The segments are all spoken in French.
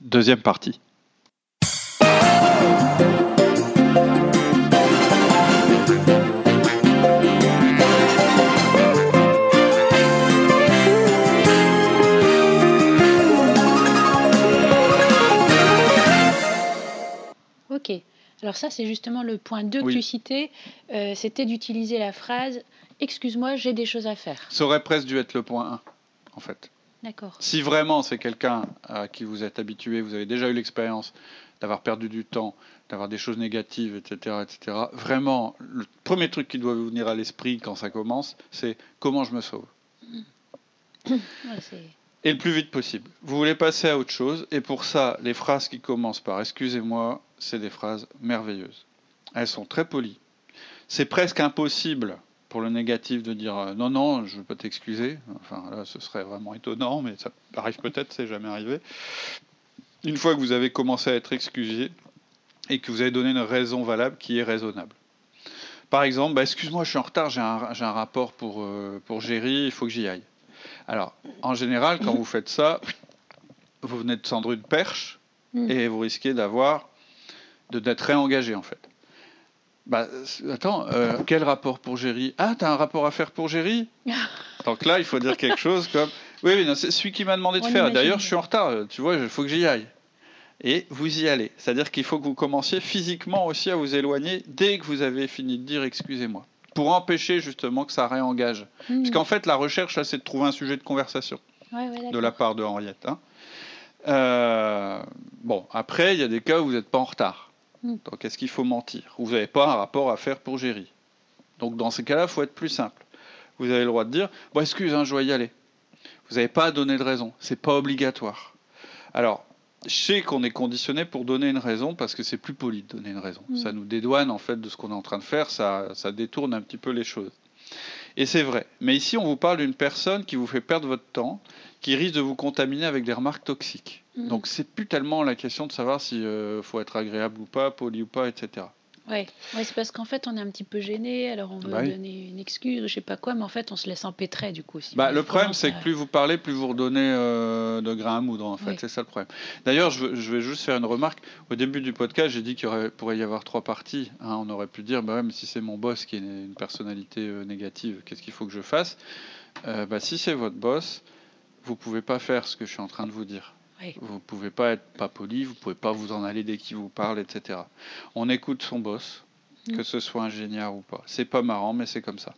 Deuxième partie. Ok. Alors ça, c'est justement le point 2 que tu citais. Euh, C'était d'utiliser la phrase « Excuse-moi, j'ai des choses à faire Ça aurait presque dû être le point 1, en fait. ». D'accord. Si vraiment c'est quelqu'un à qui vous êtes habitué, vous avez déjà eu l'expérience d'avoir perdu du temps, d'avoir des choses négatives, etc., etc., vraiment, le premier truc qui doit vous venir à l'esprit quand ça commence, c'est comment je me sauve. Ouais, Et le plus vite possible. Vous voulez passer à autre chose, et pour ça, les phrases qui commencent par excusez-moi, c'est des phrases merveilleuses. Elles sont très polies. C'est presque impossible pour le négatif de dire euh, non, non, je ne veux pas t'excuser. Enfin, là, ce serait vraiment étonnant, mais ça arrive peut-être, c'est jamais arrivé. Une fois que vous avez commencé à être excusé et que vous avez donné une raison valable qui est raisonnable. Par exemple, bah, excuse-moi, je suis en retard, j'ai un, rapport pour, euh, pour Géry, il faut que j'y aille. Alors, en général, quand vous faites ça, vous venez de cendre une perche Mm. et vous risquez d'avoir de d'être réengagé en fait. Bah, attends, euh, quel rapport pour Géry? Ah, t'as un rapport à faire pour Géry? Donc là, il faut dire quelque chose comme Oui, oui, non, c'est celui qui m'a demandé de On faire. D'ailleurs, je suis en retard, tu vois, il faut que j'y aille. Et vous y allez. C'est-à-dire qu'il faut que vous commenciez physiquement aussi à vous éloigner dès que vous avez fini de dire excusez-moi. Pour empêcher justement que ça réengage. Hmm. Parce qu'en fait, la recherche, là, c'est de trouver un sujet de conversation Ouais, ouais, de la part de Henriette. hein. Euh, bon, après, il y a des cas où vous n'êtes pas en retard. Mm. Donc, est-ce qu'il faut mentir Ou vous n'avez pas un rapport à faire pour Géry Donc, dans ces cas-là, il faut être plus simple. Vous avez le droit de dire Bon, excuse, hein, je dois y aller. Vous n'avez pas à donner de raison. C'est pas obligatoire. Alors, je sais qu'on est conditionné pour donner une raison parce que c'est plus poli de donner une raison. Mm. Ça nous dédouane en fait de ce qu'on est en train de faire, ça, ça détourne un petit peu les choses. Et c'est vrai. Mais ici, on vous parle d'une personne qui vous fait perdre votre temps, qui risque de vous contaminer avec des remarques toxiques. Mhm. Donc, c'est plus tellement la question de savoir s'il faut être agréable ou pas, poli ou pas, etc. Ouais, ouais c'est parce qu'en fait, on est un petit peu gêné, alors on veut Bah oui. donner une excuse, je sais pas quoi, mais en fait, on se laisse empêtrer du coup. si Bah, le problème, c'est que plus vous parlez, plus vous redonnez euh, de grain à moudre, en fait. Oui. C'est ça le problème. D'ailleurs, je, vais juste faire une remarque. Au début du podcast, j'ai dit qu'il pourrait y avoir trois parties. hein. on aurait pu dire, bah ouais, mais si c'est mon boss qui est une, une personnalité euh, négative, qu'est-ce qu'il faut que je fasse? Euh, bah, Si c'est votre boss, vous pouvez pas faire ce que je suis en train de vous dire. Oui. Vous pouvez pas être pas poli, vous pouvez pas vous en aller dès qu'il vous parle, etc. On écoute son boss, Mm. que ce soit ingénieur ou pas. C'est pas marrant, mais c'est comme ça.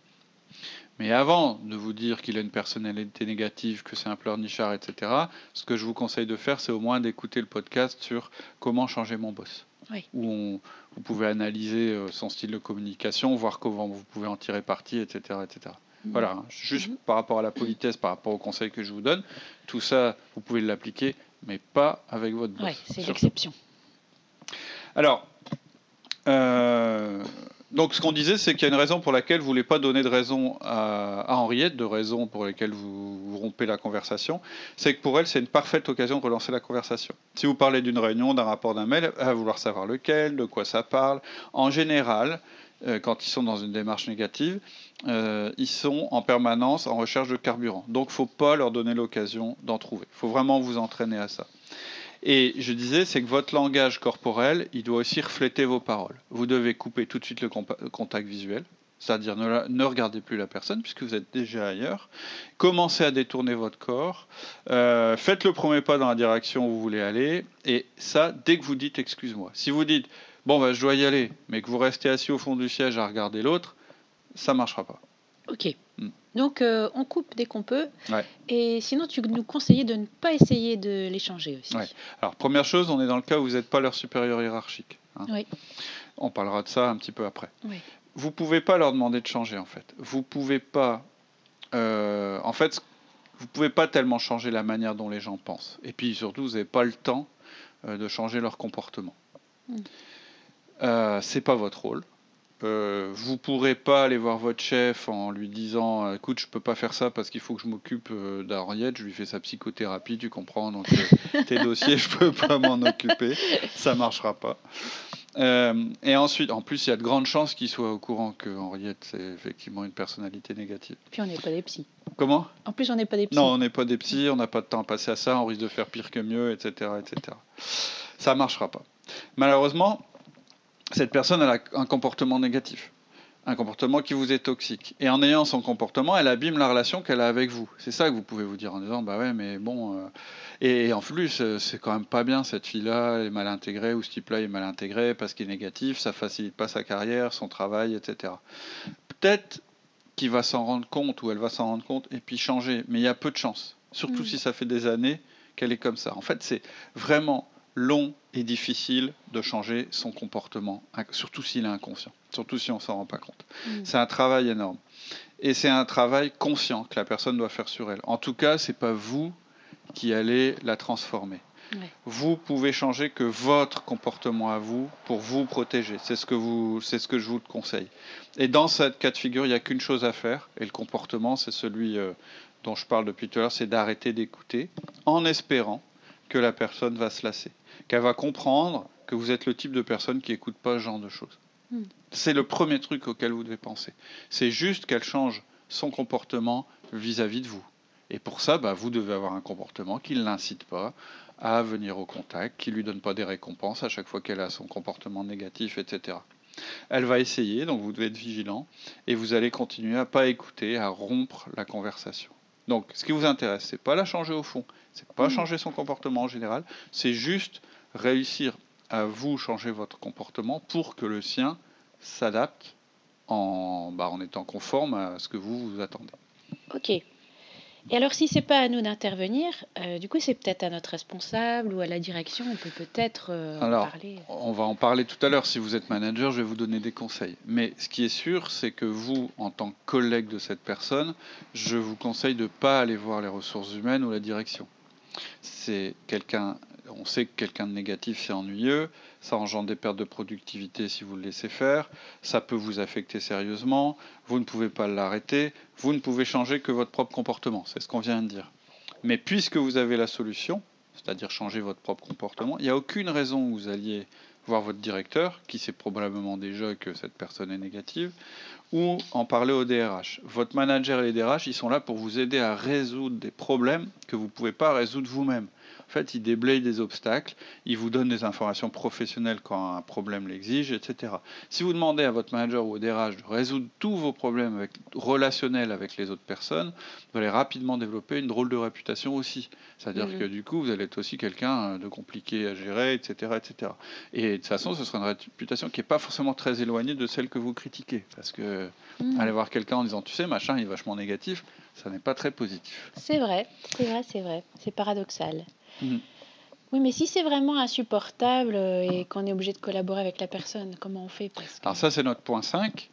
Mais avant de vous dire qu'il a une personnalité négative, que c'est un pleurnichard, etc., ce que je vous conseille de faire, c'est au moins d'écouter le podcast sur comment changer mon boss. Oui. Où on- vous pouvez analyser euh, son style de communication, voir comment vous pouvez en tirer parti, etc. etc. Mhm. Voilà, hein. juste Mhm. par rapport à la politesse, par rapport aux conseils que je vous donne, tout ça, vous pouvez l'appliquer, mais pas avec votre boss. Ouais, c'est l'exception. Alors, euh, donc ce qu'on disait, c'est qu'il y a une raison pour laquelle vous ne voulez pas donner de raison à, à Henriette, de raison pour lesquelles vous, vous rompez la conversation, c'est que pour elle, c'est une parfaite occasion de relancer la conversation. Si vous parlez d'une réunion, d'un rapport, d'un mail, elle va vouloir savoir lequel, de quoi ça parle. En général, quand ils sont dans une démarche négative, euh, ils sont en permanence en recherche de carburant. Donc, il ne faut pas leur donner l'occasion d'en trouver. Il faut vraiment vous entraîner à ça. Et je disais, c'est que votre langage corporel, il doit aussi refléter vos paroles. Vous devez couper tout de suite le contact visuel, c'est-à-dire ne, ne regardez plus la personne puisque vous êtes déjà ailleurs. Commencez à détourner votre corps. Euh, faites le premier pas dans la direction où vous voulez aller. Et ça, dès que vous dites excuse-moi. Si vous dites bon, bah, je dois y aller, mais que vous restez assis au fond du siège à regarder l'autre, ça marchera pas. Ok. Mm. Donc, euh, on coupe dès qu'on peut. Ouais. Et sinon, tu nous conseillais de ne pas essayer de l'échanger aussi. Ouais. Alors, première chose, on est dans le cas où vous n'êtes pas leur supérieur hiérarchique. hein. Oui. On parlera de ça un petit peu après. Oui. Vous pouvez pas leur demander de changer, en fait. Vous pouvez pas. euh, en fait, vous pouvez pas tellement changer la manière dont les gens pensent. Et puis surtout, vous n'avez pas le temps euh, de changer leur comportement. Mm. Euh, c'est pas votre rôle. Euh, vous pourrez pas aller voir votre chef en lui disant écoute je peux pas faire ça parce qu'il faut que je m'occupe euh, d'Henriette je lui fais sa psychothérapie tu comprends donc tes dossiers je peux pas m'en occuper ça marchera pas Euh, et ensuite en plus il y a de grandes chances qu'il soit au courant que Henriette c'est effectivement une personnalité négative Puis on n'est pas des psys. comment? En plus, on n'est pas des psys. non, on n'est pas des psys, on n'a pas de temps à passer à ça, on risque de faire pire que mieux, etc. etc. Ça ne marchera pas. Malheureusement, cette personne elle a un comportement négatif, un comportement qui vous est toxique. Et en ayant son comportement, elle abîme la relation qu'elle a avec vous. C'est ça que vous pouvez vous dire en disant, bah ouais, mais bon... euh, Et, et en plus, euh, c'est quand même pas bien, cette fille-là, elle est mal intégrée, ou ce type-là est mal intégré parce qu'il est négatif, ça facilite pas sa carrière, son travail, etc. Peut-être qu'il va s'en rendre compte ou elle va s'en rendre compte et puis changer. Mais il y a peu de chance. Surtout Mm. si ça fait des années qu'elle est comme ça. En fait, c'est vraiment long et difficile de changer son comportement, surtout s'il est inconscient, surtout si on s'en rend pas compte. Mm. C'est un travail énorme. Et c'est un travail conscient que la personne doit faire sur elle. En tout cas, c'est pas vous qui allez la transformer. Vous pouvez changer que votre comportement à vous pour vous protéger. C'est ce que vous, c'est ce que je vous conseille. Et dans cette cas de figure, il n'y a qu'une chose à faire. Et le comportement, c'est celui euh, dont je parle depuis tout à l'heure, c'est d'arrêter d'écouter, en espérant que la personne va se lasser, qu'elle va comprendre que vous êtes le type de personne qui écoute pas ce genre de choses. Hmm. C'est le premier truc auquel vous devez penser. C'est juste qu'elle change son comportement vis-à-vis de vous. Et pour ça, bah, vous devez avoir un comportement qui ne l'incite pas à venir au contact, qui ne lui donne pas des récompenses à chaque fois qu'elle a son comportement négatif, etc. Elle va essayer, donc vous devez être vigilant, et vous allez continuer à pas écouter, à rompre la conversation. Donc, ce qui vous intéresse, c'est pas la changer au fond, c'est pas Mhm. changer son comportement en général, c'est juste réussir à vous changer votre comportement pour que le sien s'adapte en, bah, en étant conforme à ce que vous vous attendez. Ok. Et alors, si c'est pas à nous d'intervenir, euh, du coup, c'est peut-être à notre responsable ou à la direction, on peut peut-être euh, en parler. On va en parler tout à l'heure. Si vous êtes manager, je vais vous donner des conseils. Mais ce qui est sûr, c'est que vous, en tant que collègue de cette personne, je vous conseille de ne pas aller voir les ressources humaines ou la direction. C'est quelqu'un, on sait que quelqu'un de négatif, c'est ennuyeux. Ça engendre des pertes de productivité si vous le laissez faire. Ça peut vous affecter sérieusement. Vous ne pouvez pas l'arrêter. Vous ne pouvez changer que votre propre comportement. C'est ce qu'on vient de dire. Mais puisque vous avez la solution, c'est-à-dire changer votre propre comportement, il n'y a aucune raison que vous alliez voir votre directeur, qui sait probablement déjà que cette personne est négative, ou en parler au DRH. Votre manager et les DRH, ils sont là pour vous aider à résoudre des problèmes que vous ne pouvez pas résoudre vous-même. En fait, ils déblayent des obstacles, ils vous donnent des informations professionnelles quand un problème l'exige, etc. Si vous demandez à votre manager ou au DRH de résoudre tous vos problèmes avec- relationnels avec les autres personnes, vous allez rapidement développer une drôle de réputation aussi. C'est-à-dire Mhm. que du coup, vous allez être aussi quelqu'un euh, de compliqué à gérer, etc., etc. Et de toute façon, ce sera une réputation qui n'est pas forcément très éloignée de celle que vous critiquez. Parce que Hmm. aller voir quelqu'un en disant, tu sais, machin, il est vachement négatif, ça n'est pas très positif. C'est vrai, c'est vrai, c'est vrai. C'est paradoxal. Mhm. Oui, mais si c'est vraiment insupportable euh, et qu'on est obligé de collaborer avec la personne, comment on fait? Parce que Alors ça, c'est notre point 5.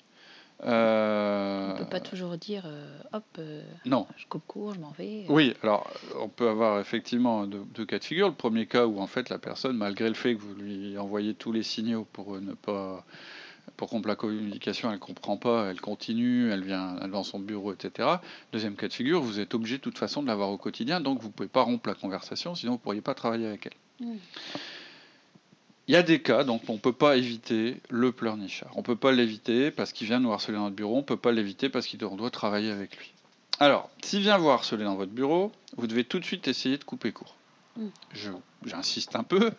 Euh, on peut pas toujours dire, euh, hop, euh, Non. je coupe court, je m'en vais. Oui, alors on peut avoir effectivement deux, deux cas de figure. Le premier cas où en fait la personne, malgré le fait que vous lui envoyez tous les signaux pour euh, ne pas pour rompre la communication, elle comprend pas, elle continue, elle vient dans son bureau, etc. Deuxième cas de figure, vous êtes obligé de toute façon de l'avoir au quotidien, donc vous pouvez pas rompre la conversation, sinon vous pourriez pas travailler avec elle. Il y a des cas, donc on ne peut pas éviter le pleurnichard. On ne peut pas l'éviter parce qu'il vient nous harceler dans notre bureau, on ne peut pas l'éviter parce qu'on doit travailler avec lui. Alors, s'il vient vous harceler dans votre bureau, vous devez tout de suite essayer de couper court. Mm. J'insiste un peu,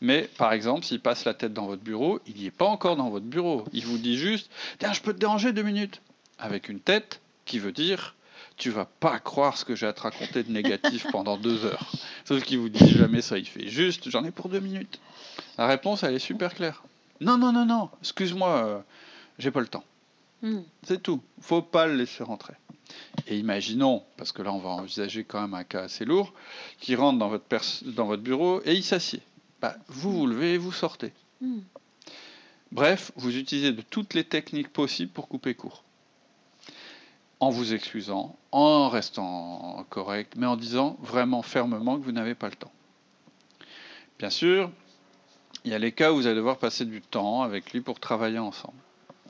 mais par exemple, s'il passe la tête dans votre bureau, il n'y est pas encore dans votre bureau. Il vous dit juste Tiens, je peux te déranger deux minutes. Avec une tête qui veut dire Tu vas pas croire ce que j'ai à te raconter de négatif pendant deux heures. Sauf qu'il vous dit jamais ça, il fait juste J'en ai pour deux minutes. La réponse, elle est super claire. Non, non, non, non, excuse-moi, euh, j'ai pas le temps. Mm. C'est tout. Faut pas le laisser rentrer. Et imaginons, parce que là on va envisager quand même un cas assez lourd, qui rentre dans votre, pers- dans votre bureau et il s'assied. Bah, vous vous levez et vous sortez. Mm. Bref, vous utilisez de toutes les techniques possibles pour couper court. En vous excusant, en restant correct, mais en disant vraiment fermement que vous n'avez pas le temps. Bien sûr, il y a les cas où vous allez devoir passer du temps avec lui pour travailler ensemble.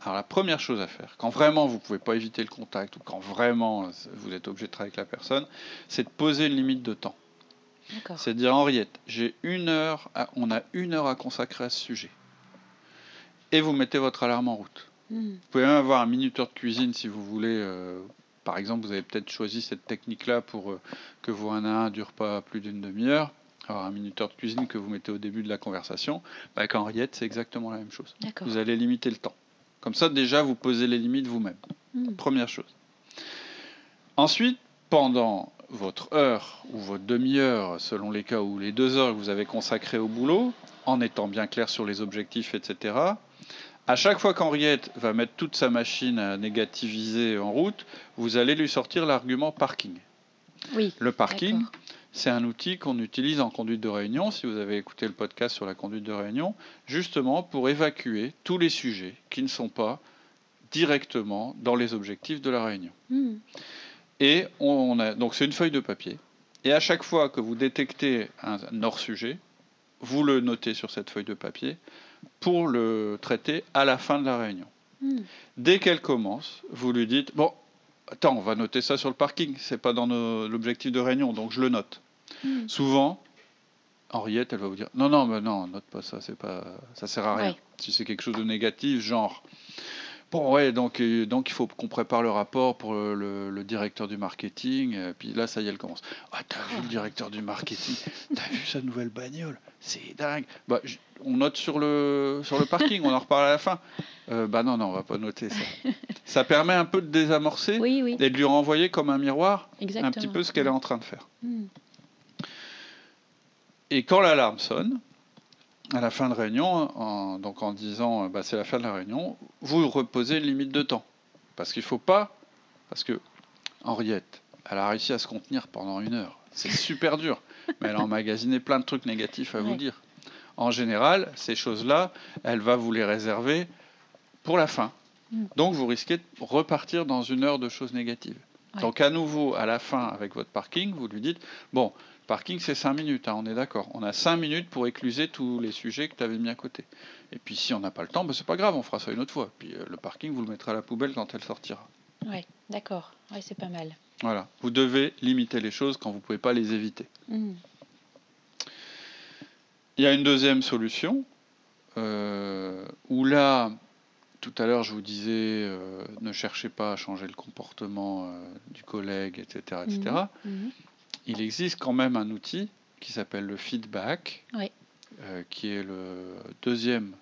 Alors la première chose à faire, quand vraiment vous ne pouvez pas éviter le contact ou quand vraiment vous êtes obligé de travailler avec la personne, c'est de poser une limite de temps. C'est de dire Henriette, j'ai une heure, on a une heure à consacrer à ce sujet. Et vous mettez votre alarme en route. Hmm. Vous pouvez même avoir un minuteur de cuisine si vous voulez. Euh, par exemple, vous avez peut-être choisi cette technique-là pour euh, que vos 1 à 1 ne durent pas plus d'une demi-heure. Alors un minuteur de cuisine que vous mettez au début de la conversation, bah, avec Henriette, c'est exactement la même chose. Vous allez limiter le temps. Comme ça, déjà, vous posez les limites vous-même. Hmm. Première chose. Ensuite, pendant votre heure ou votre demi-heure, selon les cas, ou les deux heures que vous avez consacrées au boulot, en étant bien clair sur les objectifs, etc., à chaque fois qu'Henriette va mettre toute sa machine à négativiser en route, vous allez lui sortir l'argument parking. Oui. Le parking, c'est un outil qu'on utilise en conduite de réunion, si vous avez écouté le podcast sur la conduite de réunion, justement pour évacuer tous les sujets qui ne sont pas directement dans les objectifs de la réunion. Hmm. Et on a, donc c'est une feuille de papier. Et à chaque fois que vous détectez un hors-sujet, vous le notez sur cette feuille de papier pour le traiter à la fin de la réunion. Hmm. Dès qu'elle commence, vous lui dites Bon, attends, on va noter ça sur le parking, c'est pas dans l'objectif de réunion, donc je le note. Hmm. Souvent, Henriette, elle va vous dire non, non, mais non, note pas ça, c'est pas, ça sert à rien. Si c'est quelque chose de négatif, genre Bon, ouais, donc, euh, donc il faut qu'on prépare le rapport pour le, directeur du marketing. Et puis là, ça y est, elle commence. Ah, t'as vu le directeur du marketing? T'as vu sa nouvelle bagnole? C'est dingue. Bah, on note sur le, sur le parking, on en reparle à la fin. Euh, bah non, non, on va pas noter ça. Ça permet un peu de désamorcer et de lui renvoyer comme un miroir un petit peu ce qu'elle est en train de faire. Hmm. Et quand l'alarme sonne, à la fin de réunion, en, donc en disant bah, c'est la fin de la réunion, vous reposez une limite de temps. Parce qu'il ne faut pas. Parce que Henriette, elle a réussi à se contenir pendant une heure. C'est super dur. Mais elle a emmagasiné plein de trucs négatifs à vous dire. En général, ces choses-là, elle va vous les réserver pour la fin. Mm. Donc vous risquez de repartir dans une heure de choses négatives. Donc à nouveau, à la fin, avec votre parking, vous lui dites, bon, Parking, c'est 5 minutes, hein, on est d'accord. On a 5 minutes pour écluser tous les sujets que tu avais mis à côté. Et puis si on n'a pas le temps, ben, c'est pas grave, on fera ça une autre fois. Puis euh, le parking, vous le mettrez à la poubelle quand elle sortira. Oui, d'accord. Oui, c'est pas mal. Voilà. Vous devez limiter les choses quand vous ne pouvez pas les éviter. Mmh. Il y a une deuxième solution, euh, où là, tout à l'heure, je vous disais, euh, ne cherchez pas à changer le comportement du collègue, etc. etc il existe quand même un outil qui s'appelle le feedback, euh, qui est le deuxième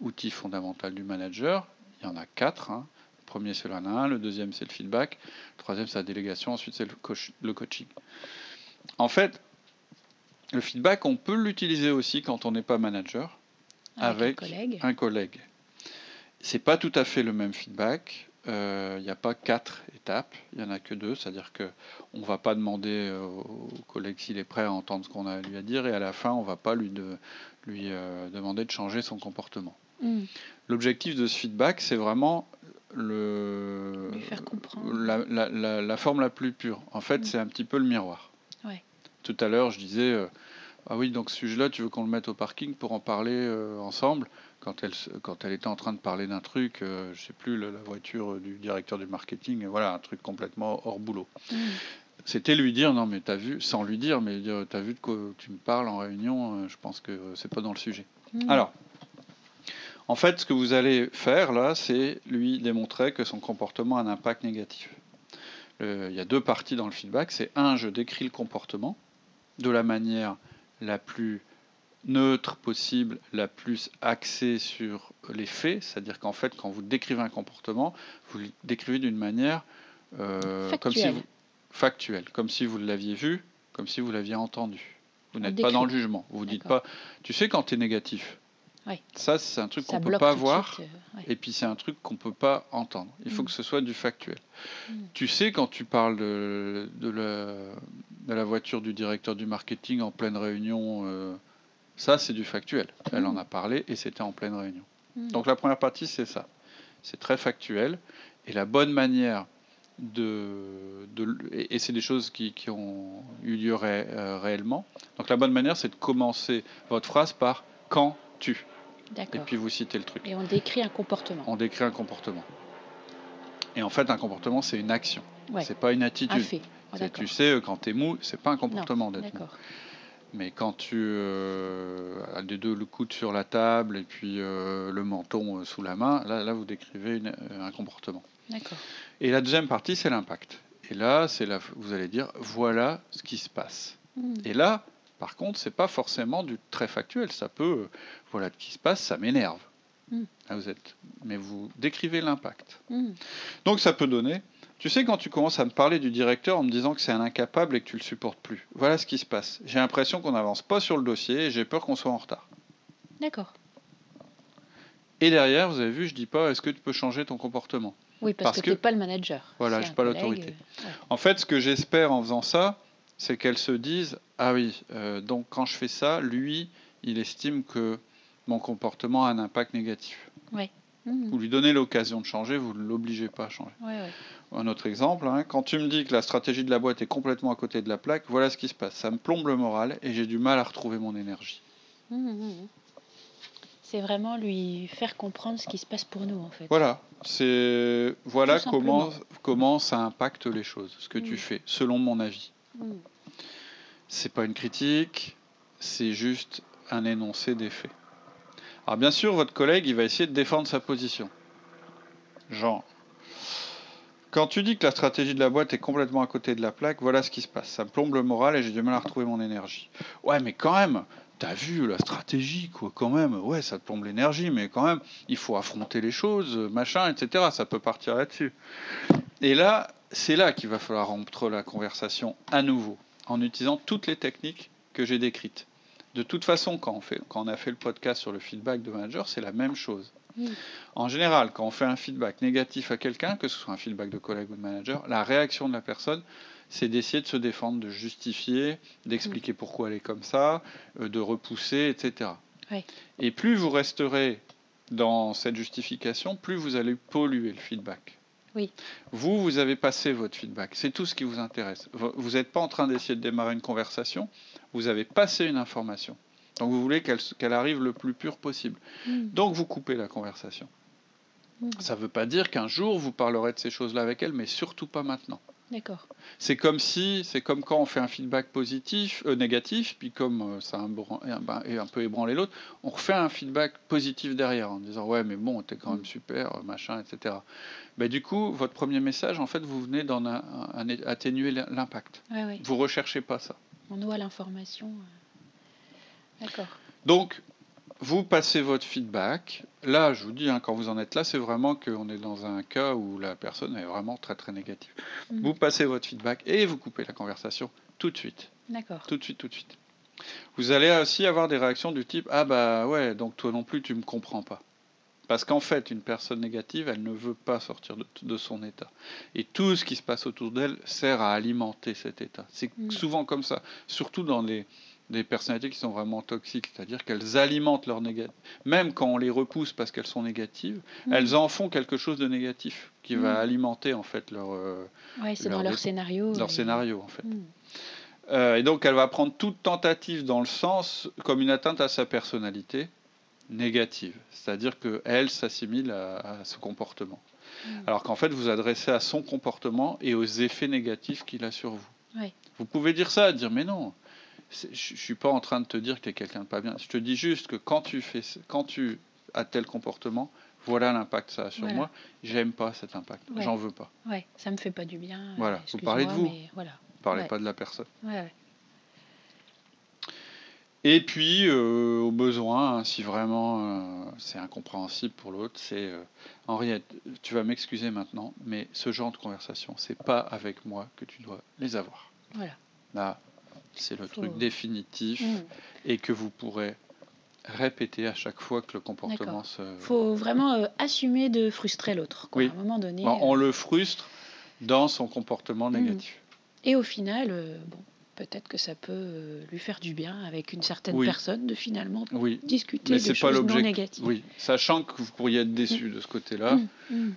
outil fondamental du manager. Il y en a quatre. Hein. Le premier, c'est l'un Le deuxième, c'est le feedback. Le troisième, c'est la délégation. Ensuite, c'est le, coaching. En fait, le feedback, on peut l'utiliser aussi quand on n'est pas manager avec, un collègue. Ce n'est pas tout à fait le même feedback. Euh, il n'y a pas quatre étapes, il n'y en a que deux, c'est-à-dire qu'on ne va pas demander euh, au collègue s'il est prêt à entendre ce qu'on a à lui à dire, et à la fin, on ne va pas lui, de, lui euh, demander de changer son comportement. Mm. L'objectif de ce feedback, c'est vraiment le, la, forme la plus pure. En fait, mm. c'est un petit peu le miroir. Tout à l'heure, je disais, ah oui, donc ce sujet-là, tu veux qu'on le mette au parking pour en parler ensemble? Quand elle, quand elle était en train de parler d'un truc, je euh, je sais plus, la, voiture du directeur du marketing, voilà, un truc complètement hors boulot. Mm. C'était lui dire, non mais t'as vu, sans lui dire, mais dire, t'as vu de quoi tu me parles en réunion, euh, je pense que c'est pas dans le sujet. Mm. Alors, en fait, ce que vous allez faire là, c'est lui démontrer que son comportement a un impact négatif. il y a deux parties dans le feedback. C'est un, je décris le comportement de la manière la plus neutre possible, la plus axée sur les faits, c'est-à-dire qu'en fait, quand vous décrivez un comportement, vous le décrivez d'une manière euh, comme si vous, factuelle, comme si vous l'aviez vu, comme si vous l'aviez entendu. Vous n'êtes pas dans le jugement. Vous dites pas, tu sais, quand tu es négatif, ça, c'est un truc qu'on ne peut pas voir. Euh, et puis, c'est un truc qu'on ne peut pas entendre. Il faut mm. que ce soit du factuel. Mm. Tu sais, quand tu parles de, de, la, de, la, voiture du directeur du marketing en pleine réunion, euh, ça, c'est du factuel. Elle en a parlé et c'était en pleine réunion. Hmm. Donc la première partie, c'est ça. C'est très factuel. Et la bonne manière de, de- et c'est des choses qui, qui ont eu lieu ré- euh, réellement. Donc la bonne manière, c'est de commencer votre phrase par quand tu, et puis vous citez le truc. Et on décrit un comportement. On décrit un comportement. Et en fait, un comportement, c'est une action. Ouais. C'est pas une Un attitude. fait. C'est- d'accord. tu sais, euh, quand tu es mou, c'est pas un comportement d'être mou. Mais quand tu euh, as les deux le coude sur la table et puis euh, le menton euh, sous la main, là, là vous décrivez une- euh, un comportement. D'accord. Et la deuxième partie, c'est l'impact. Et là, c'est la, vous allez dire, voilà ce qui se passe. Hmm. Et là, par contre, c'est pas forcément du très factuel. Ça peut, voilà ce qui se passe, ça m'énerve. Mm. Là, vous êtes, mais vous décrivez l'impact. Hmm. Donc ça peut donner. Tu sais, quand tu commences à me parler du directeur en me disant que c'est un incapable et que tu le supportes plus, voilà ce qui se passe. J'ai l'impression qu'on n'avance pas sur le dossier et j'ai peur qu'on soit en retard. D'accord. Et derrière, vous avez vu, je dis pas, est-ce que tu peux changer ton comportement? Oui, parce, Parce que, que- tu n'es pas le manager. Voilà, j'ai un pas l'autorité. euh, ouais. En fait, ce que j'espère en faisant ça, c'est qu'elles se disent ah oui, euh, donc quand je fais ça, lui, il estime que mon comportement a un impact négatif. Hmm. Vous lui donnez l'occasion de changer, vous ne l'obligez pas à changer. Ouais, ouais. Un autre exemple, hein, quand tu me dis que la stratégie de la boîte est complètement à côté de la plaque, voilà ce qui se passe. Ça me plombe le moral et j'ai du mal à retrouver mon énergie. Hmm, hmm, hmm. C'est vraiment lui faire comprendre ce qui se passe pour nous, en fait. Voilà, c'est voilà comment comment ça impacte les choses, ce que tu fais, selon mon avis. C'est pas une critique, c'est juste un énoncé des faits. Alors bien sûr, votre collègue, il va essayer de défendre sa position. Genre, quand tu dis que la stratégie de la boîte est complètement à côté de la plaque, voilà ce qui se passe. Ça me plombe le moral et j'ai du mal à retrouver mon énergie. Ouais, mais quand même, t'as vu la stratégie, quoi, quand même. Ouais, ça te plombe l'énergie, mais quand même, il faut affronter les choses, machin, etc. Ça peut partir là-dessus. Et là, c'est là qu'il va falloir rompre la conversation à nouveau, en utilisant toutes les techniques que j'ai décrites. De toute façon, quand on, fait, quand on a fait le podcast sur le feedback de manager, c'est la même chose. Mm. En général, quand on fait un feedback négatif à quelqu'un, que ce soit un feedback de collègue ou de manager, la réaction de la personne, c'est d'essayer de se défendre, de justifier, d'expliquer pourquoi elle est comme ça, euh, de repousser, etc. Et plus vous resterez dans cette justification, plus vous allez polluer le feedback. Oui. Vous, vous avez passé votre feedback. C'est tout ce qui vous intéresse. Vous n'êtes pas en train d'essayer de démarrer une conversation. Vous avez passé une information. Donc vous voulez qu'elle arrive le plus pur possible. Hmm. Donc vous coupez la conversation. Hmm. Ça ne veut pas dire qu'un jour vous parlerez de ces choses-là avec elle, mais surtout pas maintenant. D'accord. C'est comme si, c'est comme quand on fait un feedback positif, euh, négatif, puis comme euh, ça a un, et un- peu ébranlé l'autre, on refait un feedback positif derrière en disant ouais mais bon t'es quand même super, euh, machin, etc. Ben, du coup votre premier message en fait vous venez d'en atténuer l'impact. Ouais, ouais. Vous recherchez pas ça. On noie l'information. D'accord. Donc, vous passez votre feedback. Là, je vous dis, hein, quand vous en êtes là, c'est vraiment qu'on est dans un cas où la personne est vraiment très très négative. Mm. Vous passez votre feedback et vous coupez la conversation tout de suite. D'accord. Tout de suite, tout de suite. Vous allez aussi avoir des réactions du type Ah bah ouais, donc toi non plus tu me comprends pas. Parce qu'en fait, une personne négative, elle ne veut pas sortir de, de son état. Et tout ce qui se passe autour d'elle sert à alimenter cet état. C'est Mm. souvent comme ça, surtout dans les, des personnalités qui sont vraiment toxiques, c'est-à-dire qu'elles alimentent leur négatif. Même quand on les repousse parce qu'elles sont négatives, Hmm. elles en font quelque chose de négatif qui va Mm. alimenter en fait leur, euh, Ouais, c'est dans leur scénario. leur et- scénario en fait. Hmm. Euh, et donc elle va prendre toute tentative dans le sens comme une atteinte à sa personnalité négative. C'est-à-dire qu'elle s'assimile à, à ce comportement. Mm. Alors qu'en fait vous adressez à son comportement et aux effets négatifs qu'il a sur vous. Vous pouvez dire ça, dire mais non, je ne suis pas en train de te dire que tu es quelqu'un de pas bien. Je te dis juste que quand tu, fais, quand tu as tel comportement, voilà l'impact que ça a sur Voilà. moi. J'aime pas cet impact. Ouais. J'en veux pas. Ouais, ça me fait pas du bien. euh, Voilà, vous parlez de vous. Voilà. Parlez Ouais. pas de la personne. Ouais, ouais. Et puis, euh, au besoin, hein, si vraiment euh, c'est incompréhensible pour l'autre, c'est euh, Henriette, tu vas m'excuser maintenant, mais ce genre de conversation, c'est pas avec moi que tu dois les avoir. Voilà. Là, c'est le truc définitif Hmm. et que vous pourrez répéter à chaque fois que le comportement se. Faut vraiment euh, assumer de frustrer l'autre. Oui. À un moment donné. Bon, on euh, le frustre dans son comportement Mhm. négatif. Et au final, euh, bon, peut-être que ça peut lui faire du bien avec une certaine Oui. personne de finalement Oui, discuter mais de choses pas non négatives. Oui, sachant que vous pourriez être déçu de ce côté-là.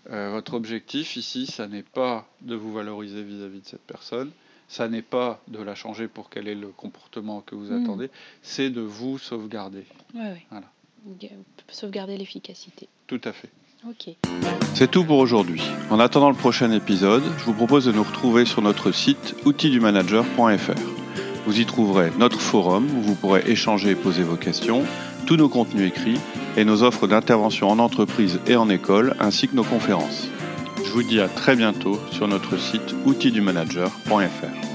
Votre objectif ici, ça n'est pas de vous valoriser vis-à-vis de cette personne, ça n'est pas de la changer pour quel est le comportement que vous Mm. attendez, c'est de vous sauvegarder. Ouais, ouais. Voilà. Ok, Sauvegarder l'efficacité. Tout à fait. Ok. C'est tout pour aujourd'hui. En attendant le prochain épisode, je vous propose de nous retrouver sur notre site outildumanager.fr. Vous y trouverez notre forum où vous pourrez échanger et poser vos questions, tous nos contenus écrits et nos offres d'intervention en entreprise et en école, ainsi que nos conférences. Je vous dis à très bientôt sur notre site outildumanager.fr.